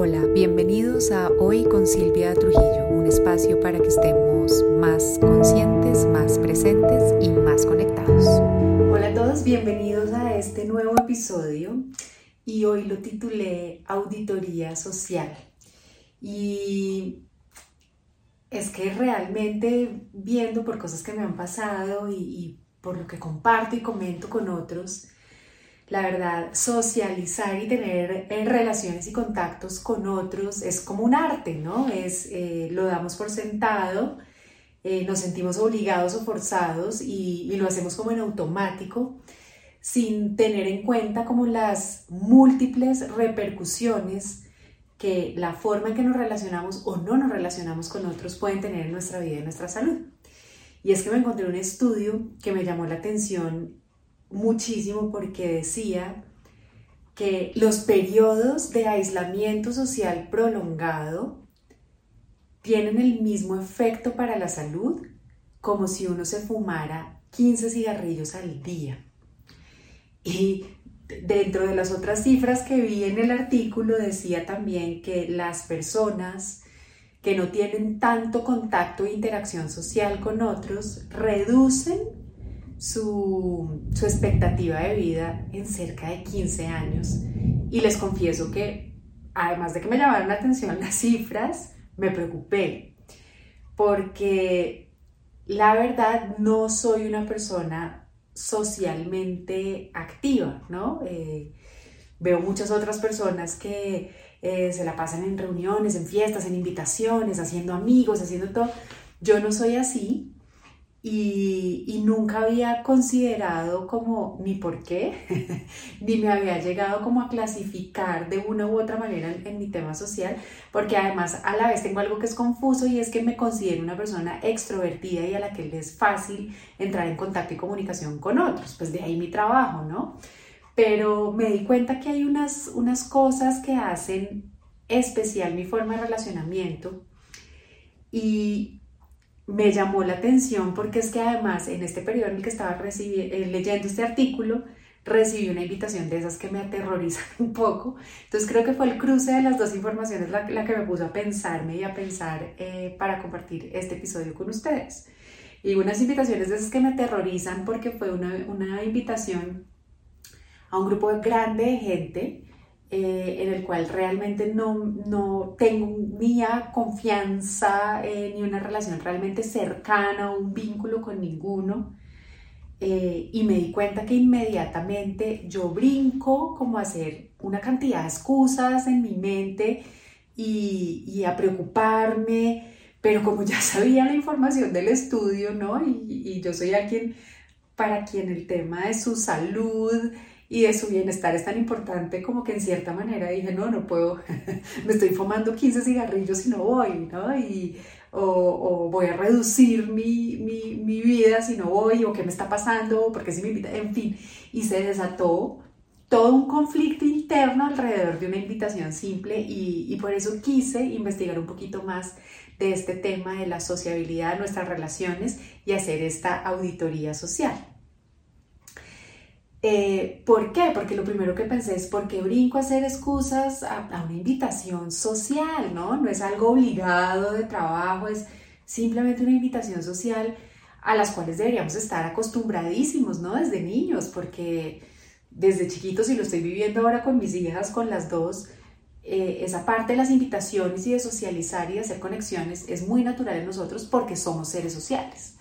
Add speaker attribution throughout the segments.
Speaker 1: Hola, bienvenidos a Hoy con Silvia Trujillo, un espacio para que estemos más conscientes, más presentes y más conectados.
Speaker 2: Hola a todos, bienvenidos a este nuevo episodio y hoy lo titulé Auditoría Social. Y es que realmente viendo por cosas que me han pasado y, por lo que comparto y comento con otros, la verdad, socializar y tener eh, relaciones y contactos con otros es como un arte, ¿no? Es, eh, lo damos por sentado, eh, nos sentimos obligados o forzados y, y, lo hacemos como en automático, sin tener en cuenta como las múltiples repercusiones que la forma en que nos relacionamos o no nos relacionamos con otros pueden tener en nuestra vida y en nuestra salud. Y es que me encontré un estudio que me llamó la atención muchísimo porque decía que los periodos de aislamiento social prolongado tienen el mismo efecto para la salud como si uno se fumara 15 cigarrillos al día. Y dentro de las otras cifras que vi en el artículo decía también que las personas que no tienen tanto contacto e interacción social con otros reducen su, expectativa de vida en cerca de 15 años. Y les confieso que, además de que me llamaron la atención las cifras, me preocupé, porque la verdad no soy una persona socialmente activa, ¿no? Eh, veo muchas otras personas que eh, se la pasan en reuniones, en fiestas, en invitaciones, haciendo amigos, haciendo todo. Yo no soy así y, nunca había considerado como ni por qué, ni me había llegado como a clasificar de una u otra manera en, mi tema social, porque además a la vez tengo algo que es confuso y es que me considero una persona extrovertida y a la que le es fácil entrar en contacto y comunicación con otros, pues de ahí mi trabajo, ¿no? Pero me di cuenta que hay unas, unas cosas que hacen especial mi forma de relacionamiento y, me llamó la atención porque es que además en este periodo en el que estaba eh, leyendo este artículo, recibí una invitación de esas que me aterrorizan un poco. Entonces creo que fue el cruce de las dos informaciones la, que me puso a pensarme y a pensar eh, para compartir este episodio con ustedes. Y unas invitaciones de esas que me aterrorizan porque fue una, una invitación a un grupo grande de gente eh, en el cual realmente no, no tengo ni confianza eh, ni una relación realmente cercana o un vínculo con ninguno. Eh, y me di cuenta que inmediatamente yo brinco como a hacer una cantidad de excusas en mi mente y, y a preocuparme, pero como ya sabía la información del estudio, ¿no? Y, y yo soy alguien para quien el tema de su salud, y de su bienestar es tan importante como que en cierta manera dije, no, no puedo, me estoy fumando 15 cigarrillos y no voy, ¿no? Y, o, voy a reducir mi, mi, mi, vida si no voy, o qué me está pasando, porque si me invita, en fin, y se desató todo un conflicto interno alrededor de una invitación simple y por eso quise investigar un poquito más de este tema de la sociabilidad, de nuestras relaciones y hacer esta auditoría social. Eh, ¿Por qué? Porque lo primero que pensé es, ¿por qué brinco a hacer excusas a, una invitación social? ¿no? no es algo obligado de trabajo, es simplemente una invitación social a las cuales deberíamos estar acostumbradísimos, ¿no? Desde niños, porque desde chiquitos, y lo estoy viviendo ahora con mis hijas, con las dos, eh, esa parte de las invitaciones y de socializar y de hacer conexiones es muy natural en nosotros porque somos seres sociales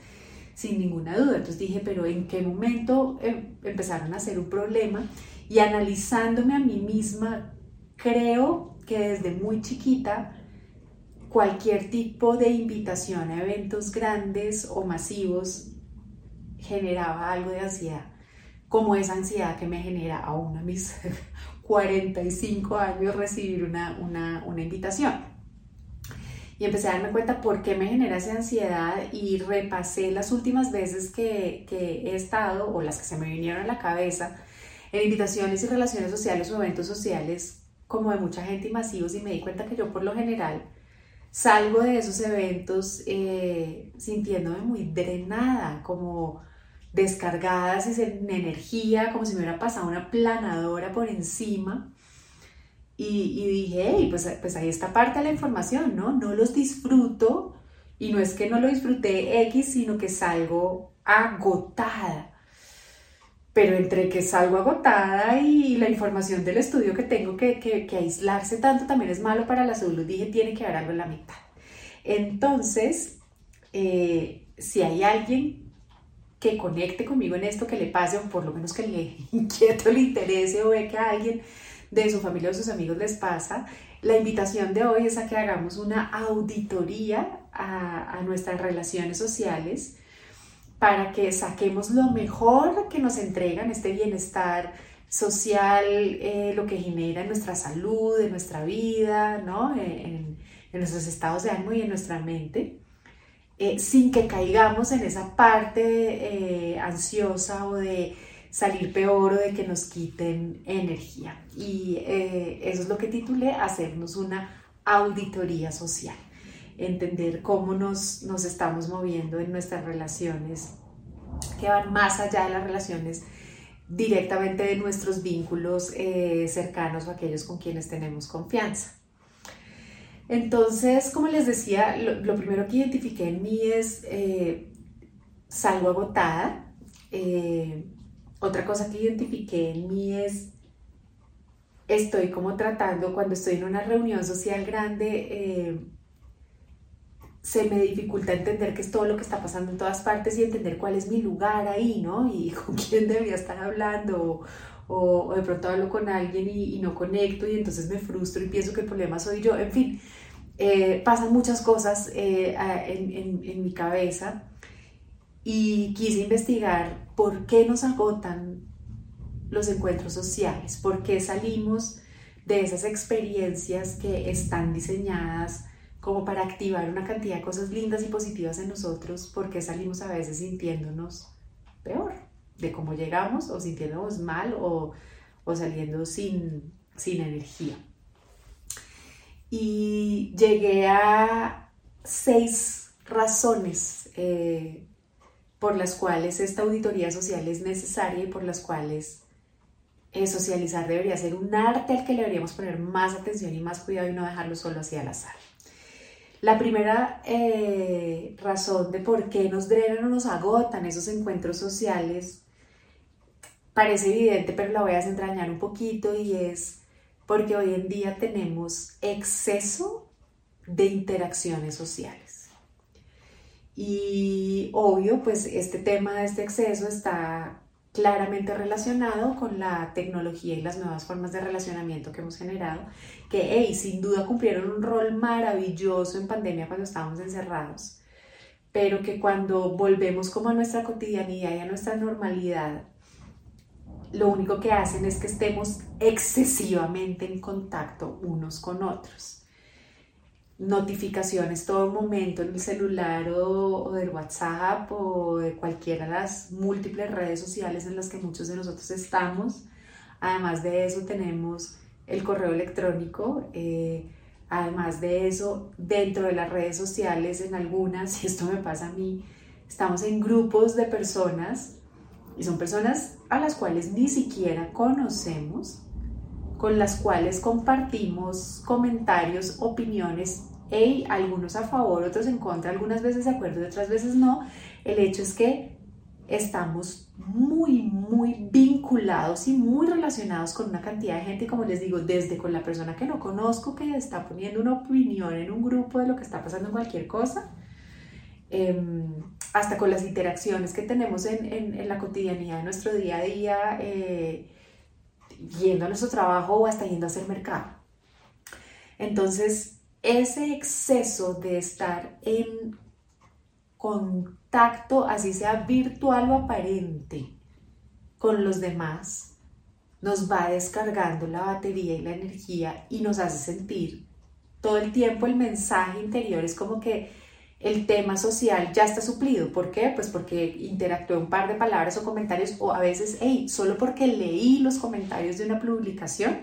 Speaker 2: sin ninguna duda. Entonces dije, pero ¿en qué momento em, empezaron a ser un problema? Y analizándome a mí misma, creo que desde muy chiquita, cualquier tipo de invitación a eventos grandes o masivos generaba algo de ansiedad, como esa ansiedad que me genera aún a mis 45 años recibir una, una, una invitación y empecé a darme cuenta por qué me genera esa ansiedad y repasé las últimas veces que, he estado o las que se me vinieron a la cabeza en invitaciones y relaciones sociales o eventos sociales como de mucha gente y masivos y me di cuenta que yo por lo general salgo de esos eventos eh, sintiéndome muy drenada, como descargada sin energía, como si me hubiera pasado una planadora por encima y, dije, hey, pues, pues ahí está parte de la información, ¿no? No los disfruto y no es que no lo disfruté X, sino que salgo agotada. Pero entre que salgo agotada y la información del estudio que tengo que, que, aislarse tanto también es malo para la salud, dije, tiene que haber algo en la mitad. Entonces, eh, si hay alguien que conecte conmigo en esto, que le pase, o por lo menos que le inquieto, le interese, o ve que alguien de su familia o sus amigos les pasa, la invitación de hoy es a que hagamos una auditoría a, nuestras relaciones sociales para que saquemos lo mejor que nos entregan, este bienestar social, eh, lo que genera en nuestra salud, en nuestra vida, ¿no? en, nuestros estados de ánimo y en nuestra mente, eh, sin que caigamos en esa parte eh, ansiosa o de salir peor o de que nos quiten energía. Y eh, eso es lo que titulé hacernos una auditoría social, entender cómo nos, nos estamos moviendo en nuestras relaciones que van más allá de las relaciones directamente de nuestros vínculos eh, cercanos o aquellos con quienes tenemos confianza. Entonces, como les decía, lo, primero que identifiqué en mí es eh, salgo agotada, otra cosa que identifiqué en mí es, estoy como tratando, cuando estoy en una reunión social grande, eh, se me dificulta entender qué es todo lo que está pasando en todas partes y entender cuál es mi lugar ahí, ¿no? Y con quién debería estar hablando. O, de pronto hablo con alguien y, no conecto y entonces me frustro y pienso que el problema soy yo. En fin, eh, pasan muchas cosas eh, en, en mi cabeza y quise investigar por qué nos agotan los encuentros sociales, por qué salimos de esas experiencias que están diseñadas como para activar una cantidad de cosas lindas y positivas en nosotros, por qué salimos a veces sintiéndonos peor de cómo llegamos o sintiéndonos mal o, saliendo sin, energía. Y llegué a seis razones eh, por las cuales esta auditoría social es necesaria y por las cuales eh, socializar debería ser un arte al que le deberíamos poner más atención y más cuidado y no dejarlo solo así al azar. La primera eh, razón de por qué nos drenan o nos agotan esos encuentros sociales parece evidente, pero la voy a desentrañar un poquito y es porque hoy en día tenemos exceso de interacciones sociales. Y obvio, pues este tema de este exceso está claramente relacionado con la tecnología y las nuevas formas de relacionamiento que hemos generado, que hey, sin duda cumplieron un rol maravilloso en pandemia cuando estábamos encerrados, pero que cuando volvemos como a nuestra cotidianidad y a nuestra normalidad, lo único que hacen es que estemos excesivamente en contacto unos con otros notificaciones todo momento en el celular o, del WhatsApp o de cualquiera de las múltiples redes sociales en las que muchos de nosotros estamos. Además de eso tenemos el correo electrónico. Eh, además de eso, dentro de las redes sociales, en algunas, y esto me pasa a mí, estamos en grupos de personas y son personas a las cuales ni siquiera conocemos, con las cuales compartimos comentarios, opiniones, hey, algunos a favor, otros en contra, algunas veces de acuerdo y otras veces no. El hecho es que estamos muy, muy vinculados y muy relacionados con una cantidad de gente, como les digo, desde con la persona que no conozco, que está poniendo una opinión en un grupo de lo que está pasando en cualquier cosa, em, hasta con las interacciones que tenemos en, en, la cotidianidad de nuestro día a día. Eh, yendo a nuestro trabajo o hasta yendo a hacer mercado. Entonces, ese exceso de estar en contacto, así sea virtual o aparente, con los demás, nos va descargando la batería y la energía y nos hace sentir todo el tiempo el mensaje interior. Es como que el tema social ya está suplido. ¿Por qué? Pues porque interactué un par de palabras o comentarios o a veces, hey, solo porque leí los comentarios de una publicación,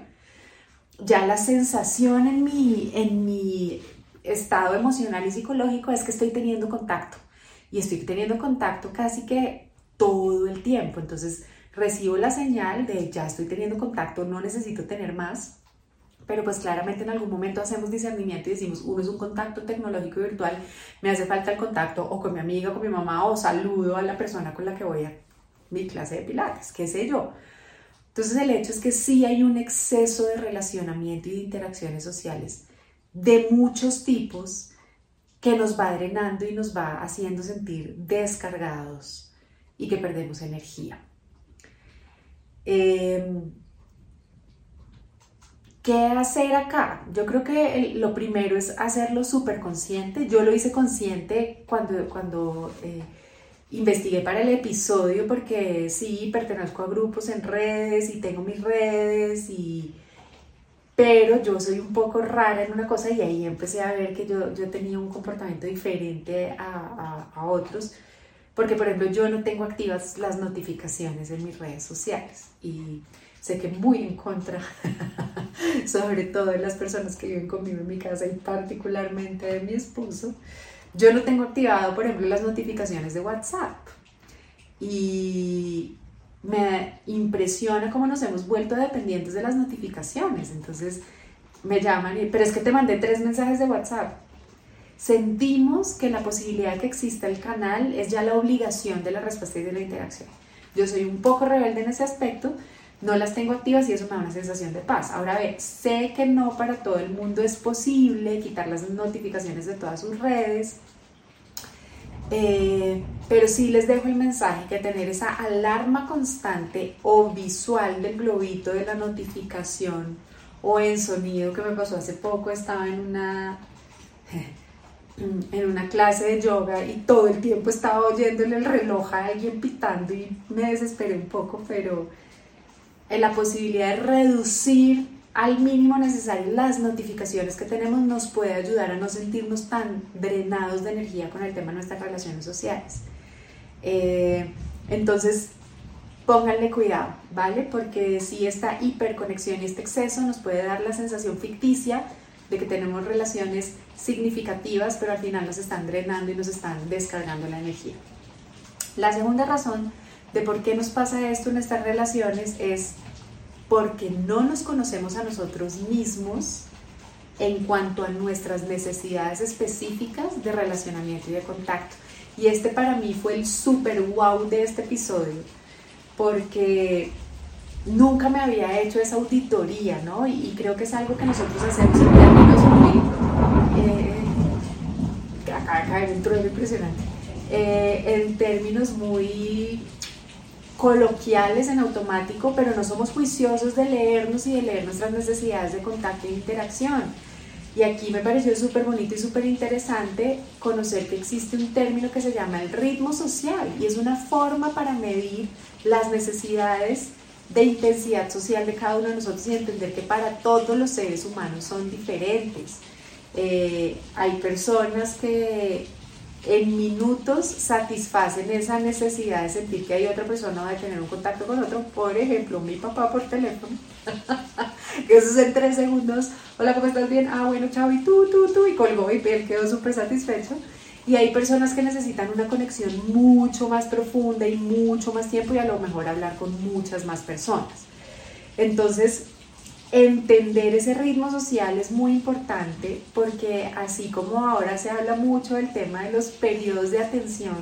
Speaker 2: ya la sensación en mi, en mi estado emocional y psicológico es que estoy teniendo contacto y estoy teniendo contacto casi que todo el tiempo. Entonces recibo la señal de ya estoy teniendo contacto, no necesito tener más pero pues claramente en algún momento hacemos discernimiento y decimos, uno es un contacto tecnológico virtual, me hace falta el contacto o con mi amiga, o con mi mamá, o saludo a la persona con la que voy a mi clase de pilates, qué sé yo. Entonces el hecho es que sí hay un exceso de relacionamiento y de interacciones sociales de muchos tipos que nos va drenando y nos va haciendo sentir descargados y que perdemos energía. Em, ¿Qué hacer acá? Yo creo que lo primero es hacerlo súper consciente. Yo lo hice consciente cuando, cuando eh, investigué para el episodio porque sí, pertenezco a grupos en redes y tengo mis redes y... Pero yo soy un poco rara en una cosa y ahí empecé a ver que yo, yo tenía un comportamiento diferente a, a, a otros porque por ejemplo yo no tengo activas las notificaciones en mis redes sociales y sé que muy en contra, sobre todo de las personas que viven conmigo en mi casa y particularmente de mi esposo, yo no tengo activado, por ejemplo, las notificaciones de WhatsApp. Y me impresiona cómo nos hemos vuelto dependientes de las notificaciones. Entonces me llaman y, pero es que te mandé tres mensajes de WhatsApp. Sentimos que la posibilidad que exista el canal es ya la obligación de la respuesta y de la interacción. Yo soy un poco rebelde en ese aspecto, no las tengo activas y eso me da una sensación de paz. Ahora ve, sé que no para todo el mundo es posible quitar las notificaciones de todas sus redes, eh, pero sí les dejo el mensaje que tener esa alarma constante o visual del globito de la notificación o en sonido que me pasó hace poco, estaba en una en una clase de yoga y todo el tiempo estaba oyéndole el reloj a alguien pitando y me desesperé un poco, pero en la posibilidad de reducir al mínimo necesario las notificaciones que tenemos nos puede ayudar a no sentirnos tan drenados de energía con el tema de nuestras relaciones sociales. Eh, entonces, pónganle cuidado, ¿vale? Porque si esta hiperconexión y este exceso nos puede dar la sensación ficticia de que tenemos relaciones significativas, pero al final nos están drenando y nos están descargando la energía. La segunda razón de por qué nos pasa esto en estas relaciones es porque no nos conocemos a nosotros mismos en cuanto a nuestras necesidades específicas de relacionamiento y de contacto. Y este para mí fue el super wow de este episodio, porque nunca me había hecho esa auditoría, ¿no? Y, creo que es algo que nosotros hacemos en términos muy... Eh, acá, acá un trueno impresionante. Eh, en términos muy coloquiales en automático, pero no somos juiciosos de leernos y de leer nuestras necesidades de contacto e interacción. Y aquí me pareció súper bonito y súper interesante conocer que existe un término que se llama el ritmo social y es una forma para medir las necesidades de intensidad social de cada uno de nosotros y entender que para todos los seres humanos son diferentes. Eh, hay personas que en minutos satisfacen esa necesidad de sentir que hay otra persona o de tener un contacto con otro. Por ejemplo, mi papá por teléfono. Eso es en tres segundos. Hola, ¿cómo estás? Bien. Ah, bueno, chao. Y tú, tú, tú. Y colgó y él quedó súper satisfecho. Y hay personas que necesitan una conexión mucho más profunda y mucho más tiempo y a lo mejor hablar con muchas más personas. Entonces, entender ese ritmo social es muy importante porque así como ahora se habla mucho del tema de los periodos de atención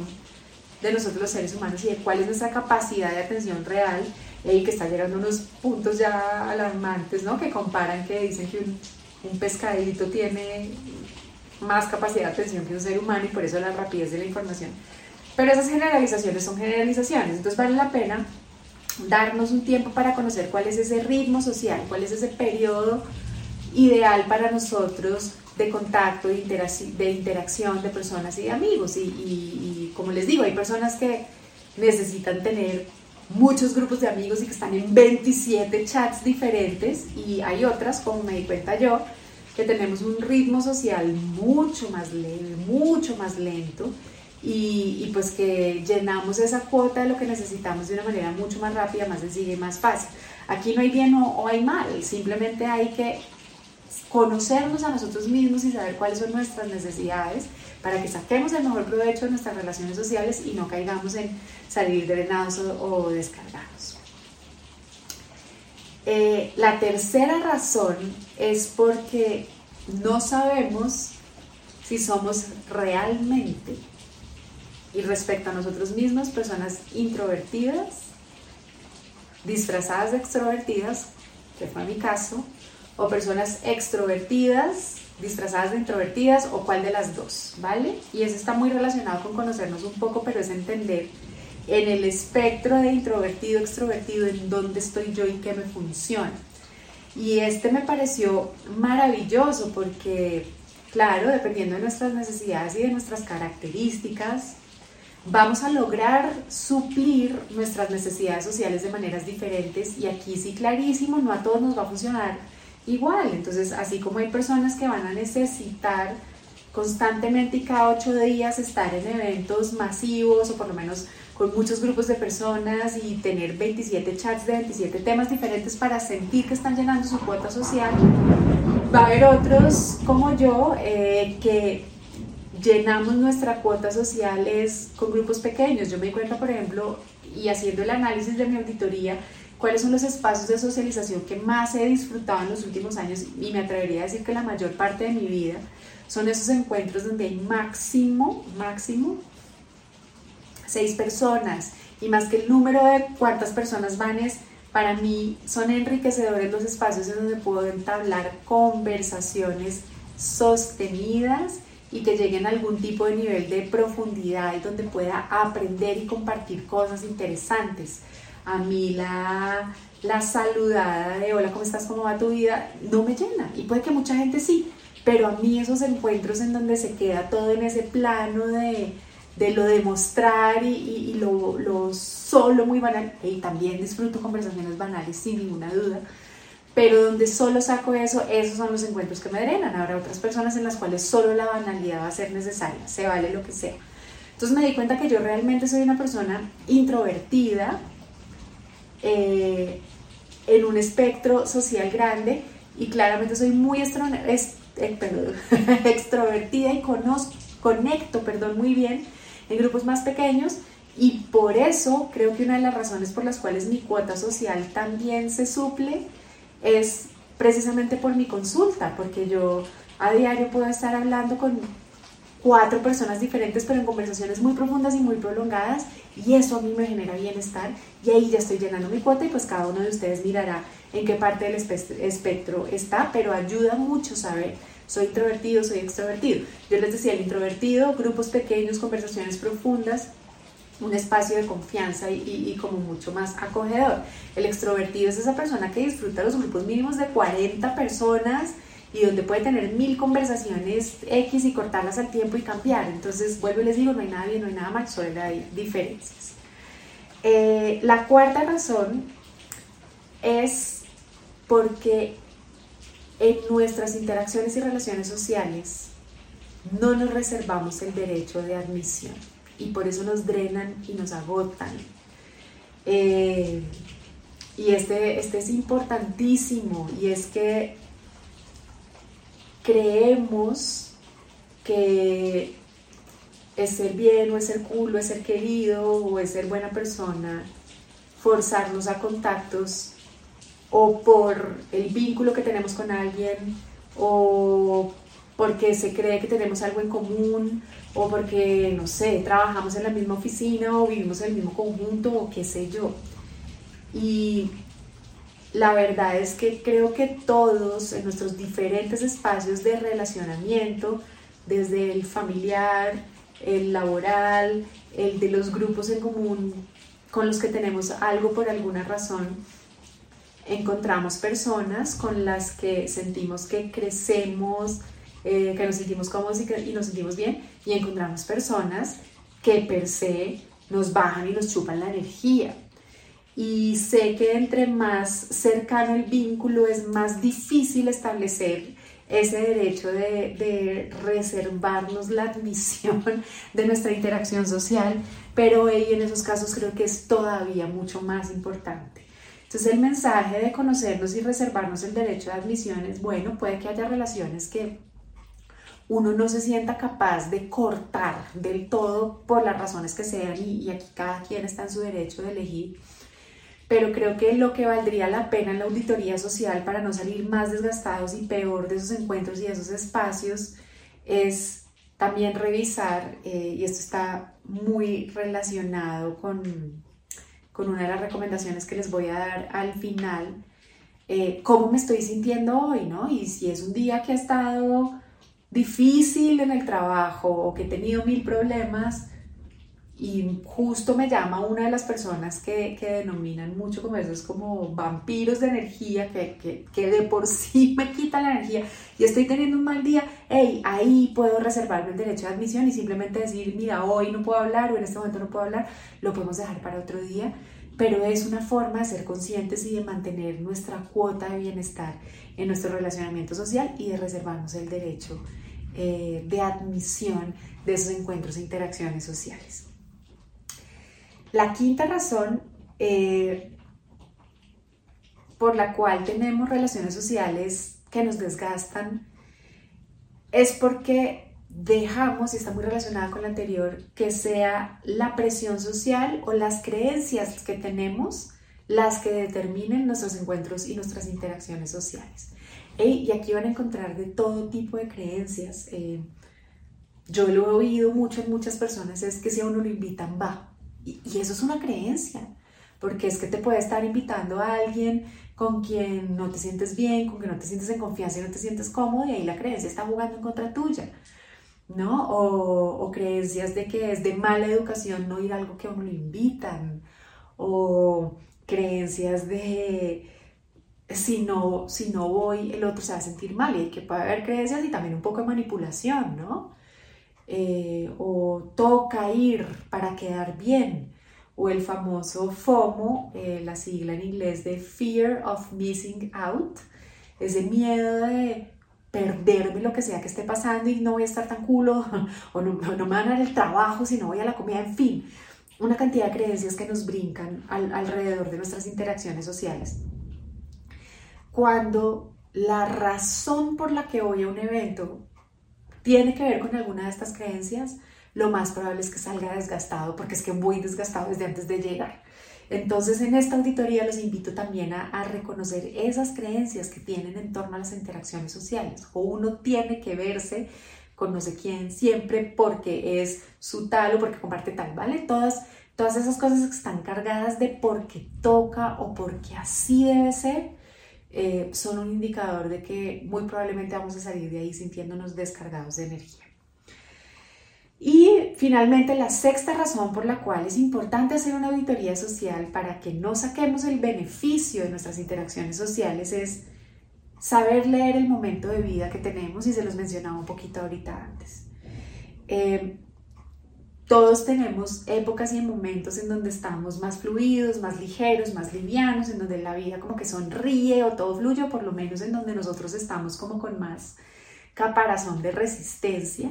Speaker 2: de nosotros los seres humanos y de cuál es nuestra capacidad de atención real, y que está llegando unos puntos ya alarmantes, ¿no? Que comparan que dicen que un, un pescadito tiene más capacidad de atención que un ser humano y por eso la rapidez de la información. Pero esas generalizaciones son generalizaciones, entonces vale la pena darnos un tiempo para conocer cuál es ese ritmo social, cuál es ese periodo ideal para nosotros de contacto, de, interacción de personas y de amigos. Y, como les digo, hay personas que necesitan tener muchos grupos de amigos y que están en 27 chats diferentes y hay otras, como me di cuenta yo, que tenemos un ritmo social mucho más leve, mucho más lento y, pues que llenamos esa cuota de lo que necesitamos de una manera mucho más rápida, más sencilla y más fácil. Aquí no hay bien o, hay mal, simplemente hay que conocernos a nosotros mismos y saber cuáles son nuestras necesidades para que saquemos el mejor provecho de nuestras relaciones sociales y no caigamos en salir drenados o, descargados. Eh, la tercera razón es porque no sabemos si somos realmente y respecto a nosotros mismos personas introvertidas, disfrazadas de extrovertidas, que fue mi caso, o personas extrovertidas, disfrazadas de introvertidas, o cuál de las dos, ¿vale? Y eso está muy relacionado con conocernos un poco, pero es entender en el espectro de introvertido, extrovertido, en dónde estoy yo y qué me funciona. Y este me pareció maravilloso porque, claro, dependiendo de nuestras necesidades y de nuestras características, vamos a lograr suplir nuestras necesidades sociales de maneras diferentes y aquí sí clarísimo, no a todos nos va a funcionar igual. Entonces, así como hay personas que van a necesitar constantemente y cada ocho días estar en eventos masivos o por lo menos con muchos grupos de personas y tener 27 chats de 27 temas diferentes para sentir que están llenando su cuota social. Va a haber otros como yo eh, que llenamos nuestra cuota social con grupos pequeños. Yo me di por ejemplo, y haciendo el análisis de mi auditoría, cuáles son los espacios de socialización que más he disfrutado en los últimos años y me atrevería a decir que la mayor parte de mi vida son esos encuentros donde hay máximo, máximo seis personas y más que el número de cuántas personas van es, para mí son enriquecedores los espacios en donde puedo entablar conversaciones sostenidas y que lleguen a algún tipo de nivel de profundidad y donde pueda aprender y compartir cosas interesantes. A mí la, la saludada de hola, ¿cómo estás? ¿Cómo va tu vida? No me llena y puede que mucha gente sí, pero a mí esos encuentros en donde se queda todo en ese plano de, de lo demostrar y, y, lo, lo, solo muy banal, y también disfruto conversaciones banales sin ninguna duda, pero donde solo saco eso, esos son los encuentros que me drenan. Habrá otras personas en las cuales solo la banalidad va a ser necesaria, se vale lo que sea. Entonces me di cuenta que yo realmente soy una persona introvertida, eh, en un espectro social grande y claramente soy muy eh, extrovertida y conozco, conecto perdón, muy bien en grupos más pequeños y por eso creo que una de las razones por las cuales mi cuota social también se suple es precisamente por mi consulta, porque yo a diario puedo estar hablando con cuatro personas diferentes, pero en conversaciones muy profundas y muy prolongadas, y eso a mí me genera bienestar, y ahí ya estoy llenando mi cuota, y pues cada uno de ustedes mirará en qué parte del espectro está, pero ayuda mucho saber, soy introvertido, soy extrovertido. Yo les decía, el introvertido, grupos pequeños, conversaciones profundas, un espacio de confianza y, como mucho más acogedor. El extrovertido es esa persona que disfruta los grupos mínimos de 40 personas y donde puede tener mil conversaciones X y cortarlas al tiempo y cambiar. Entonces, vuelvo y les digo, no hay nada bien, no hay nada mal, solo hay diferencias. Eh, la cuarta razón es porque en nuestras interacciones y relaciones sociales no nos reservamos el derecho de admisión y por eso nos drenan y nos agotan. Eh, y este, este es importantísimo y es que creemos que es ser bien o es ser cool o es ser querido o es ser buena persona, forzarnos a contactos o por el vínculo que tenemos con alguien o porque se cree que tenemos algo en común o porque, no sé, trabajamos en la misma oficina o vivimos en el mismo conjunto o qué sé yo. Y la verdad es que creo que todos en nuestros diferentes espacios de relacionamiento, desde el familiar, el laboral, el de los grupos en común con los que tenemos algo por alguna razón, encontramos personas con las que sentimos que crecemos, eh, que nos sentimos cómodos y, que, y nos sentimos bien, y encontramos personas que per se nos bajan y nos chupan la energía. Y sé que entre más cercano el vínculo es más difícil establecer ese derecho de, de, reservarnos la admisión de nuestra interacción social, pero en esos casos creo que es todavía mucho más importante. Entonces el mensaje de conocernos y reservarnos el derecho de admisión es, bueno, puede que haya relaciones que uno no se sienta capaz de cortar del todo por las razones que sean y, y aquí cada quien está en su derecho de elegir pero creo que lo que valdría la pena en la auditoría social para no salir más desgastados y peor de esos encuentros y esos espacios es también revisar, eh, y esto está muy relacionado con, con una de las recomendaciones que les voy a dar al final, eh, cómo me estoy sintiendo hoy, ¿no? Y si es un día que ha estado difícil en el trabajo o que he tenido mil problemas y justo me llama una de las personas que, que denominan mucho como esos como vampiros de energía que, que, que, de por sí me quita la energía y estoy teniendo un mal día, hey, ahí puedo reservarme el derecho de admisión y simplemente decir, mira, hoy no puedo hablar o en este momento no puedo hablar, lo podemos dejar para otro día pero es una forma de ser conscientes y de mantener nuestra cuota de bienestar en nuestro relacionamiento social y de reservarnos el derecho eh, de admisión de esos encuentros e interacciones sociales. La quinta razón eh, por la cual tenemos relaciones sociales que nos desgastan es porque dejamos, y está muy relacionada con la anterior, que sea la presión social o las creencias que tenemos las que determinen nuestros encuentros y nuestras interacciones sociales. Y aquí van a encontrar de todo tipo de creencias. Eh, yo lo he oído mucho en muchas personas, es que si a uno lo invitan, va. Y, y eso es una creencia, porque es que te puede estar invitando a alguien con quien no te sientes bien, con quien no te sientes en confianza y no te sientes cómodo, y ahí la creencia está jugando en contra tuya. ¿no? O, creencias de que es de mala educación no ir a algo que a uno le invitan, o creencias de si no, si no voy, el otro se va a sentir mal, y que puede haber creencias y también un poco de manipulación, ¿no? Eh, o toca ir para quedar bien, o el famoso FOMO, eh, la sigla en inglés de Fear of Missing Out, ese miedo de perderme lo que sea que esté pasando y no voy a estar tan culo o no, no me van a dar el trabajo si no voy a la comida, en fin, una cantidad de creencias que nos brincan alrededor de nuestras interacciones sociales. Cuando la razón por la que voy a un evento tiene que ver con alguna de estas creencias, lo más probable es que salga desgastado porque es que voy desgastado desde antes de llegar. Entonces, en esta auditoría los invito también a, reconocer esas creencias que tienen en torno a las interacciones sociales. O uno tiene que verse con no sé quién siempre porque es su tal o porque comparte tal, ¿vale? Todas, todas esas cosas que están cargadas de porque toca o porque así debe ser, eh, son un indicador de que muy probablemente vamos a salir de ahí sintiéndonos descargados de energía. Y finalmente, la sexta razón por la cual es importante hacer una auditoría social para que no saquemos el beneficio de nuestras interacciones sociales es saber leer el momento de vida que tenemos y se los mencionaba un poquito ahorita antes. Eh, todos tenemos épocas y momentos en donde estamos más fluidos, más ligeros, más livianos, en donde la vida como que sonríe o todo fluye, o por lo menos en donde nosotros estamos como con más caparazón de resistencia.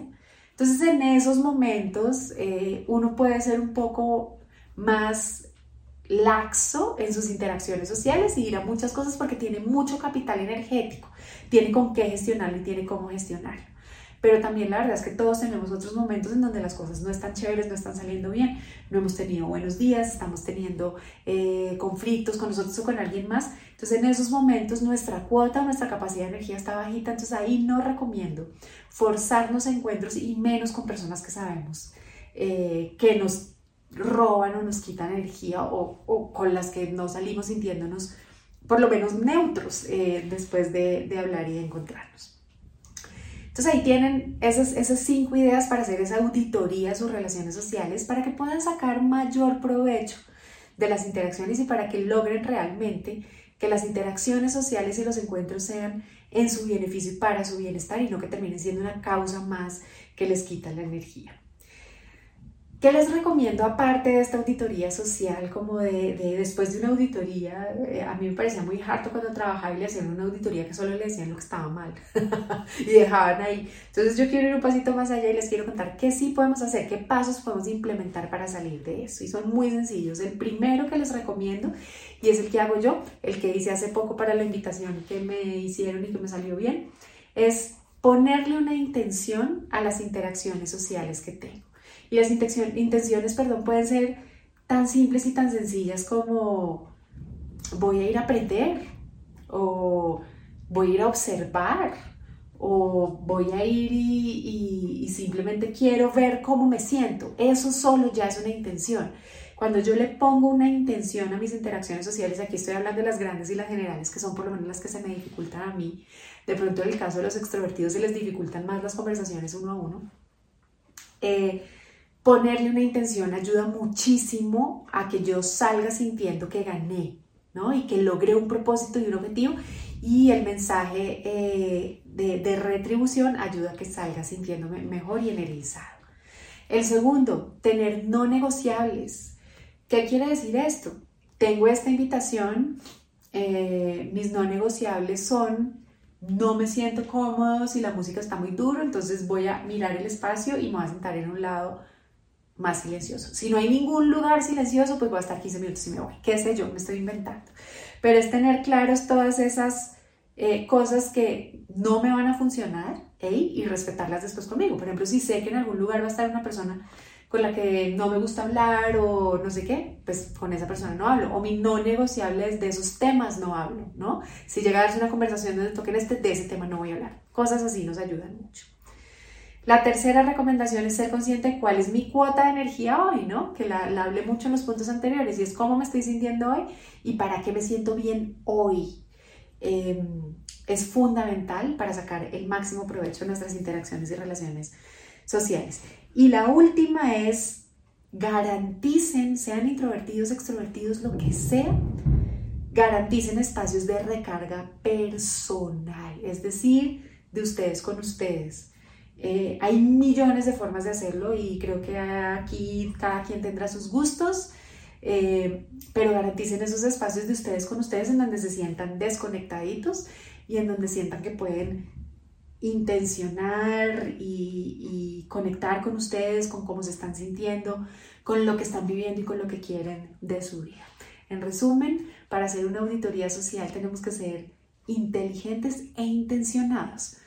Speaker 2: Entonces en esos momentos eh, uno puede ser un poco más laxo en sus interacciones sociales y ir a muchas cosas porque tiene mucho capital energético, tiene con qué gestionarlo y tiene cómo gestionarlo pero también la verdad es que todos tenemos otros momentos en donde las cosas no están chéveres, no están saliendo bien, no hemos tenido buenos días, estamos teniendo eh, conflictos con nosotros o con alguien más. Entonces en esos momentos nuestra cuota, nuestra capacidad de energía está bajita, entonces ahí no recomiendo forzarnos a encuentros y menos con personas que sabemos eh, que nos roban o nos quitan energía o, con las que no salimos sintiéndonos por lo menos neutros eh, después de, de hablar y de encontrarnos. Entonces ahí tienen esas, esas cinco ideas para hacer esa auditoría a sus relaciones sociales para que puedan sacar mayor provecho de las interacciones y para que logren realmente que las interacciones sociales y los encuentros sean en su beneficio y para su bienestar y no que terminen siendo una causa más que les quita la energía. ¿Qué les recomiendo aparte de esta auditoría social, como de, después de una auditoría? Eh, a mí me parecía muy harto cuando trabajaba y le hacían una auditoría que solo le decían lo que estaba mal y dejaban ahí. Entonces yo quiero ir un pasito más allá y les quiero contar qué sí podemos hacer, qué pasos podemos implementar para salir de eso. Y son muy sencillos. El primero que les recomiendo, y es el que hago yo, el que hice hace poco para la invitación que me hicieron y que me salió bien, es ponerle una intención a las interacciones sociales que tengo. Y las intenciones, perdón, pueden ser tan simples y tan sencillas como voy a ir a aprender o voy a ir a observar o voy a ir y, y, simplemente quiero ver cómo me siento. Eso solo ya es una intención. Cuando yo le pongo una intención a mis interacciones sociales, aquí estoy hablando de las grandes y las generales, que son por lo menos las que se me dificultan a mí, de pronto en el caso de los extrovertidos se les dificultan más las conversaciones uno a uno. Eh, ponerle una intención ayuda muchísimo a que yo salga sintiendo que gané, ¿no? Y que logré un propósito y un objetivo. Y el mensaje eh, de, retribución ayuda a que salga sintiéndome mejor y energizado. El segundo, tener no negociables. ¿Qué quiere decir esto? Tengo esta invitación, eh, mis no negociables son no me siento cómodo si la música está muy duro, entonces voy a mirar el espacio y me voy a sentar en un lado más silencioso. Si no hay ningún lugar silencioso, pues voy a estar 15 minutos y me voy. ¿Qué sé yo? Me estoy inventando. Pero es tener claros todas esas eh, cosas que no me van a funcionar y respetarlas después conmigo. Por ejemplo, si sé que en algún lugar va a estar una persona con la que no me gusta hablar o no sé qué, pues con esa persona no hablo. O mi no negociable es de esos temas no hablo, ¿no? Si llega a darse una conversación donde toquen este, de ese tema no voy a hablar. Cosas así nos ayudan mucho. La tercera recomendación es ser consciente de cuál es mi cuota de energía hoy, ¿no? Que la, hablé mucho en los puntos anteriores y es cómo me estoy sintiendo hoy y para qué me siento bien hoy. Em, es fundamental para sacar el máximo provecho de nuestras interacciones y relaciones sociales. Y la última es garanticen, sean introvertidos, extrovertidos, lo que sea, garanticen espacios de recarga personal, es decir, de ustedes con ustedes. Eh, hay millones de formas de hacerlo y creo que aquí cada quien tendrá sus gustos, eh, pero garanticen esos espacios de ustedes con ustedes en donde se sientan desconectaditos y en donde sientan que pueden intencionar y, conectar con ustedes, con cómo se están sintiendo, con lo que están viviendo y con lo que quieren de su vida. En resumen, para hacer una auditoría social tenemos que ser inteligentes e intencionados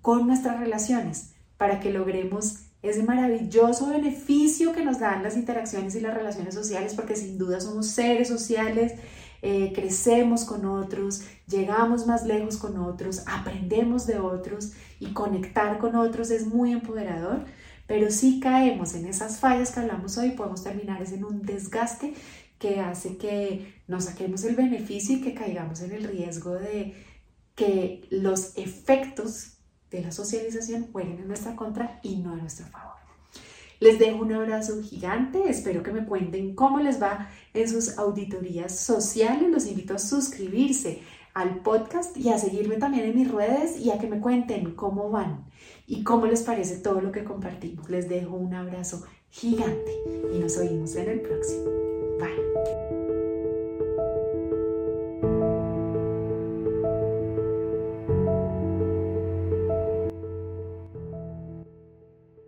Speaker 2: con nuestras relaciones para que logremos ese maravilloso beneficio que nos dan las interacciones y las relaciones sociales, porque sin duda somos seres sociales eh, crecemos con otros, llegamos más lejos con otros, aprendemos de otros y conectar con otros es muy empoderador, pero si caemos en esas fallas que hablamos hoy, podemos terminar en un desgaste que hace que nos saquemos el beneficio y que caigamos en el riesgo de que los efectos de la socialización jueguen en nuestra contra y no a nuestro favor. Les dejo un abrazo gigante, espero que me cuenten cómo les va en sus auditorías sociales. Los invito a suscribirse al podcast y a seguirme también en mis redes y a que me cuenten cómo van y cómo les parece todo lo que compartimos. Les dejo un abrazo gigante y nos oímos en el próximo. Bye.